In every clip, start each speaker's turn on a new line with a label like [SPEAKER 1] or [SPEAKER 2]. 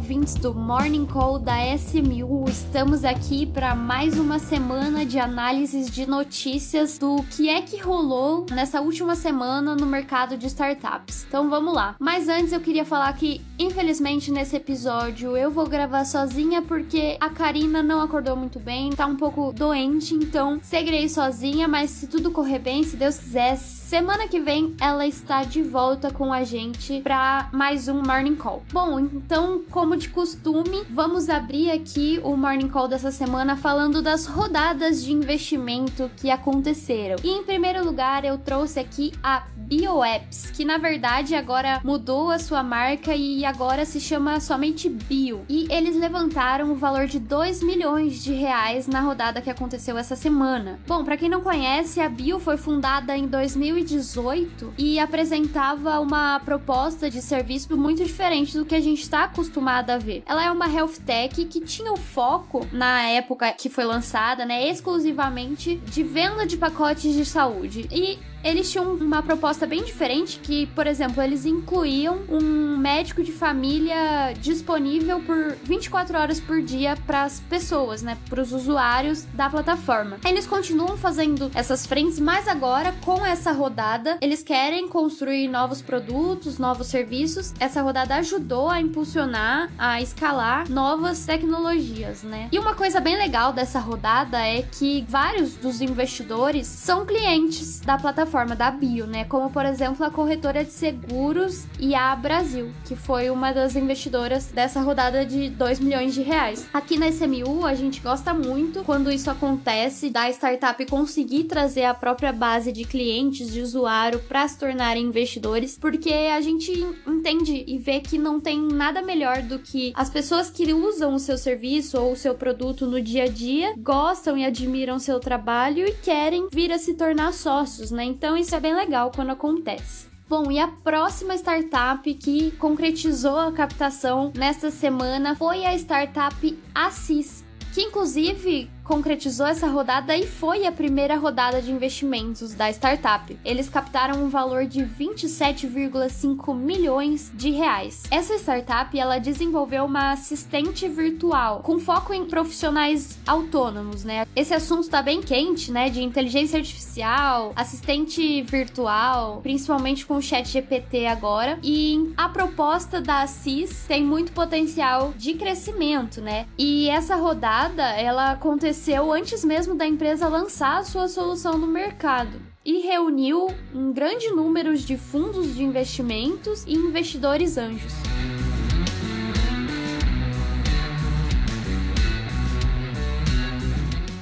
[SPEAKER 1] ouvintes do Morning Call da SMU. Estamos aqui para mais uma semana de análises de notícias do que é que rolou nessa última semana no mercado de startups. Então vamos lá. Mas antes eu queria falar que, infelizmente, nesse episódio eu vou gravar sozinha porque a Karina não acordou muito bem, tá um pouco doente, então seguirei sozinha, mas se tudo correr bem, se Deus quiser, Semana que vem ela está de volta com a gente para mais um Morning Call. Bom, então, como de costume, vamos abrir aqui o Morning Call dessa semana falando das rodadas de investimento que aconteceram. E em primeiro lugar, eu trouxe aqui a BioApps, que na verdade agora mudou a sua marca e agora se chama somente Bio. E eles levantaram o valor de 2 milhões de reais na rodada que aconteceu essa semana. Bom, para quem não conhece, a Bio foi fundada em 2000 2018 e apresentava uma proposta de serviço muito diferente do que a gente está acostumado a ver. Ela é uma health tech que tinha o foco na época que foi lançada, né, exclusivamente de venda de pacotes de saúde. E eles tinham uma proposta bem diferente que, por exemplo, eles incluíam um médico de família disponível por 24 horas por dia para as pessoas, né, para os usuários da plataforma. Eles continuam fazendo essas frentes, mas agora com essa rodada, eles querem construir novos produtos, novos serviços. Essa rodada ajudou a impulsionar, a escalar novas tecnologias, né? E uma coisa bem legal dessa rodada é que vários dos investidores são clientes da plataforma plataforma da Bio, né? Como, por exemplo, a corretora de seguros IA Brasil, que foi uma das investidoras dessa rodada de 2 milhões de reais. Aqui na SMU, a gente gosta muito quando isso acontece, da startup conseguir trazer a própria base de clientes, de usuário, para se tornarem investidores, porque a gente entende e vê que não tem nada melhor do que as pessoas que usam o seu serviço ou o seu produto no dia a dia, gostam e admiram seu trabalho e querem vir a se tornar sócios, né? Então isso é bem legal quando acontece. Bom, e a próxima startup que concretizou a captação nesta semana foi a startup Assis, que inclusive concretizou essa rodada e foi a primeira rodada de investimentos da startup. Eles captaram um valor de 27,5 milhões de reais. Essa startup ela desenvolveu uma assistente virtual com foco em profissionais autônomos, né? Esse assunto está bem quente, né? De inteligência artificial, assistente virtual, principalmente com o Chat GPT agora. E a proposta da CIS tem muito potencial de crescimento, né? E essa rodada ela aconteceu aconteceu antes mesmo da empresa lançar a sua solução no mercado e reuniu um grande número de fundos de investimentos e investidores anjos.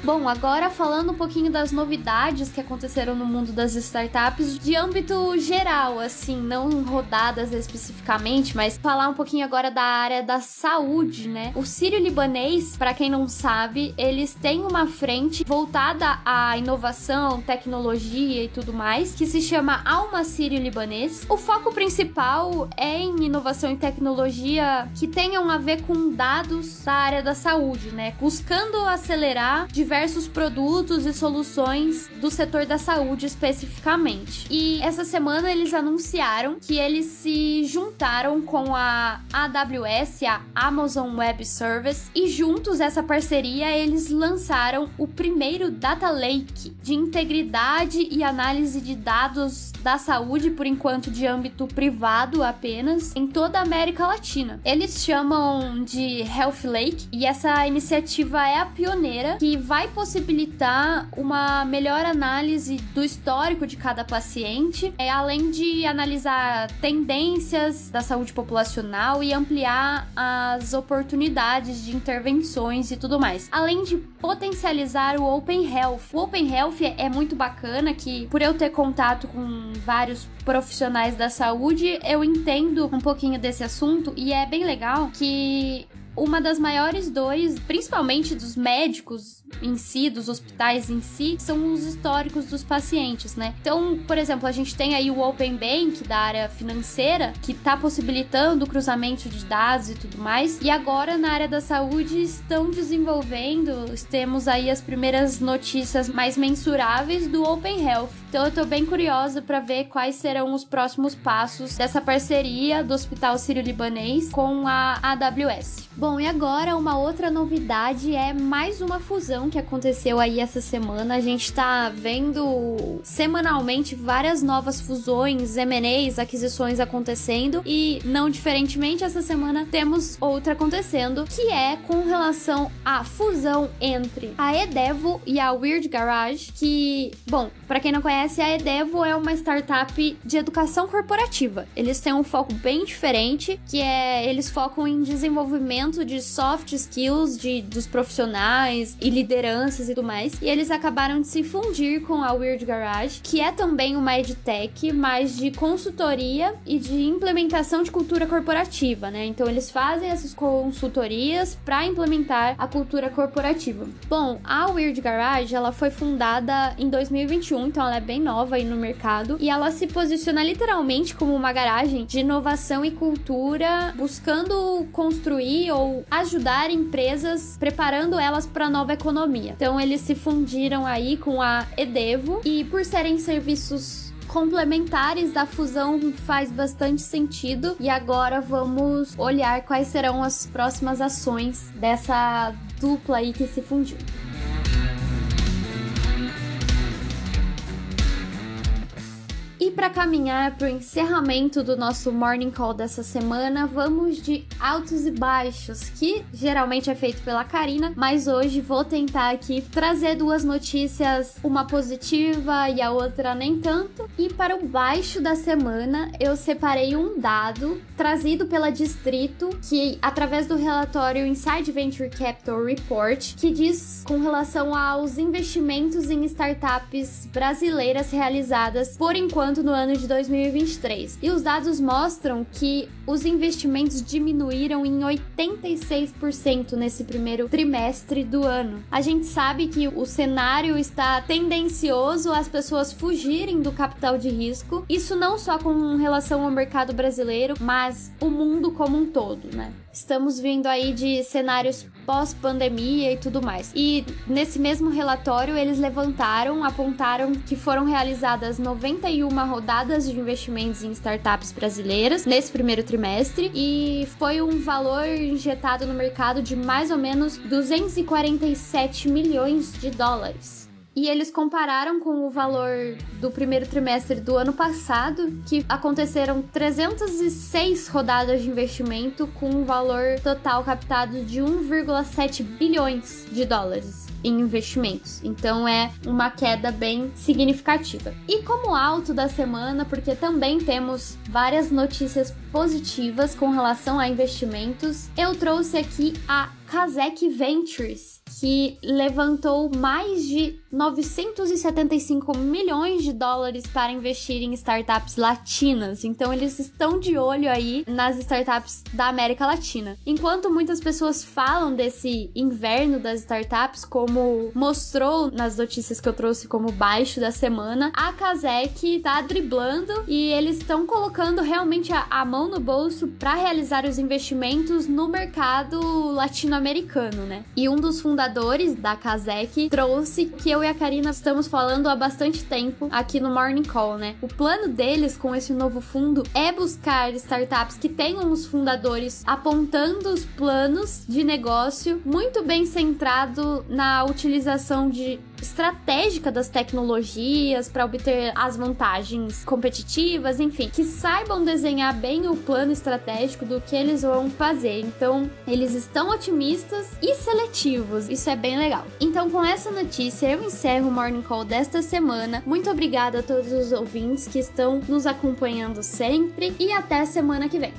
[SPEAKER 1] Bom, agora falando um pouquinho das novidades que aconteceram no mundo das startups de âmbito geral, assim, não rodadas especificamente, mas falar um pouquinho agora da área da saúde, né? O Sírio Libanês, para quem não sabe, eles têm uma frente voltada à inovação, tecnologia e tudo mais, que se chama Alma Sírio Libanês. O foco principal é em inovação e tecnologia que tenham a ver com dados da área da saúde, né? Buscando acelerar diversos diversos produtos e soluções do setor da saúde especificamente. E essa semana eles anunciaram que eles se juntaram com a AWS, a Amazon Web Service, e juntos essa parceria eles lançaram o primeiro Data Lake de integridade e análise de dados da saúde, por enquanto de âmbito privado apenas, em toda a América Latina. Eles chamam de Health Lake e essa iniciativa é a pioneira que vai possibilitar uma melhor análise do histórico de cada paciente, é, além de analisar tendências da saúde populacional e ampliar as oportunidades de intervenções e tudo mais. Além de potencializar o Open Health. O Open Health é muito bacana que, por eu ter contato com vários profissionais da saúde, eu entendo um pouquinho desse assunto e é bem legal que uma das maiores dores, principalmente dos médicos em si, dos hospitais em si, são os históricos dos pacientes, né? Então, por exemplo, a gente tem aí o Open Bank da área financeira, que está possibilitando o cruzamento de dados e tudo mais. E agora, na área da saúde, estão desenvolvendo, temos aí as primeiras notícias mais mensuráveis do Open Health. Então, eu tô bem curiosa para ver quais serão os próximos passos dessa parceria do Hospital Sírio-Libanês com a AWS. Bom, e agora uma outra novidade é mais uma fusão que aconteceu aí essa semana. A gente tá vendo semanalmente várias novas fusões, M&As, aquisições acontecendo e não diferentemente essa semana temos outra acontecendo, que é com relação à fusão entre a Edevo e a Weird Garage, que, bom, para quem não conhece, a Edevo é uma startup de educação corporativa. Eles têm um foco bem diferente, que é eles focam em desenvolvimento de soft skills de, dos profissionais e lideranças e tudo mais. E eles acabaram de se fundir com a Weird Garage, que é também uma edtech, mas de consultoria e de implementação de cultura corporativa, né? Então eles fazem essas consultorias para implementar a cultura corporativa. Bom, a Weird Garage, ela foi fundada em 2021, então ela é bem nova aí no mercado e ela se posiciona literalmente como uma garagem de inovação e cultura, buscando construir ou ajudar empresas preparando elas para a nova economia. Então eles se fundiram aí com a Edevo e por serem serviços complementares da fusão faz bastante sentido e agora vamos olhar quais serão as próximas ações dessa dupla aí que se fundiu. Para caminhar para o encerramento do nosso morning call dessa semana, vamos de altos e baixos, que geralmente é feito pela Karina, mas hoje vou tentar aqui trazer duas notícias, uma positiva e a outra nem tanto. E para o baixo da semana, eu separei um dado trazido pela Distrito, que através do relatório Inside Venture Capital Report, que diz com relação aos investimentos em startups brasileiras realizadas por enquanto no ano de 2023. E os dados mostram que os investimentos diminuíram em 86% nesse primeiro trimestre do ano. A gente sabe que o cenário está tendencioso às pessoas fugirem do capital de risco. Isso não só com relação ao mercado brasileiro, mas o mundo como um todo, né? Estamos vindo aí de cenários pós-pandemia e tudo mais. E nesse mesmo relatório, eles levantaram, apontaram que foram realizadas 91 rodadas de investimentos em startups brasileiras nesse primeiro trimestre e foi um valor injetado no mercado de mais ou menos 247 milhões de dólares. E eles compararam com o valor do primeiro trimestre do ano passado, que aconteceram 306 rodadas de investimento com um valor total captado de 1,7 bilhões de dólares em investimentos. Então é uma queda bem significativa. E como alto da semana, porque também temos várias notícias positivas com relação a investimentos, eu trouxe aqui a Kazek Ventures, que levantou mais de 975 milhões de dólares para investir em startups latinas. Então eles estão de olho aí nas startups da América Latina. Enquanto muitas pessoas falam desse inverno das startups, como mostrou nas notícias que eu trouxe como baixo da semana, a Kazek tá driblando e eles estão colocando realmente a, a mão no bolso para realizar os investimentos no mercado latino-americano, né? E um dos fundadores da Kazek trouxe que eu e a Karina estamos falando há bastante tempo aqui no Morning Call, né? O plano deles com esse novo fundo é buscar startups que tenham os fundadores apontando os planos de negócio muito bem centrado na utilização de estratégica das tecnologias para obter as vantagens competitivas, enfim, que saibam desenhar bem o plano estratégico do que eles vão fazer. Então, eles estão otimistas e seletivos. Isso é bem legal. Então, com essa notícia, eu encerro o Morning Call desta semana. Muito obrigada a todos os ouvintes que estão nos acompanhando sempre e até semana que vem.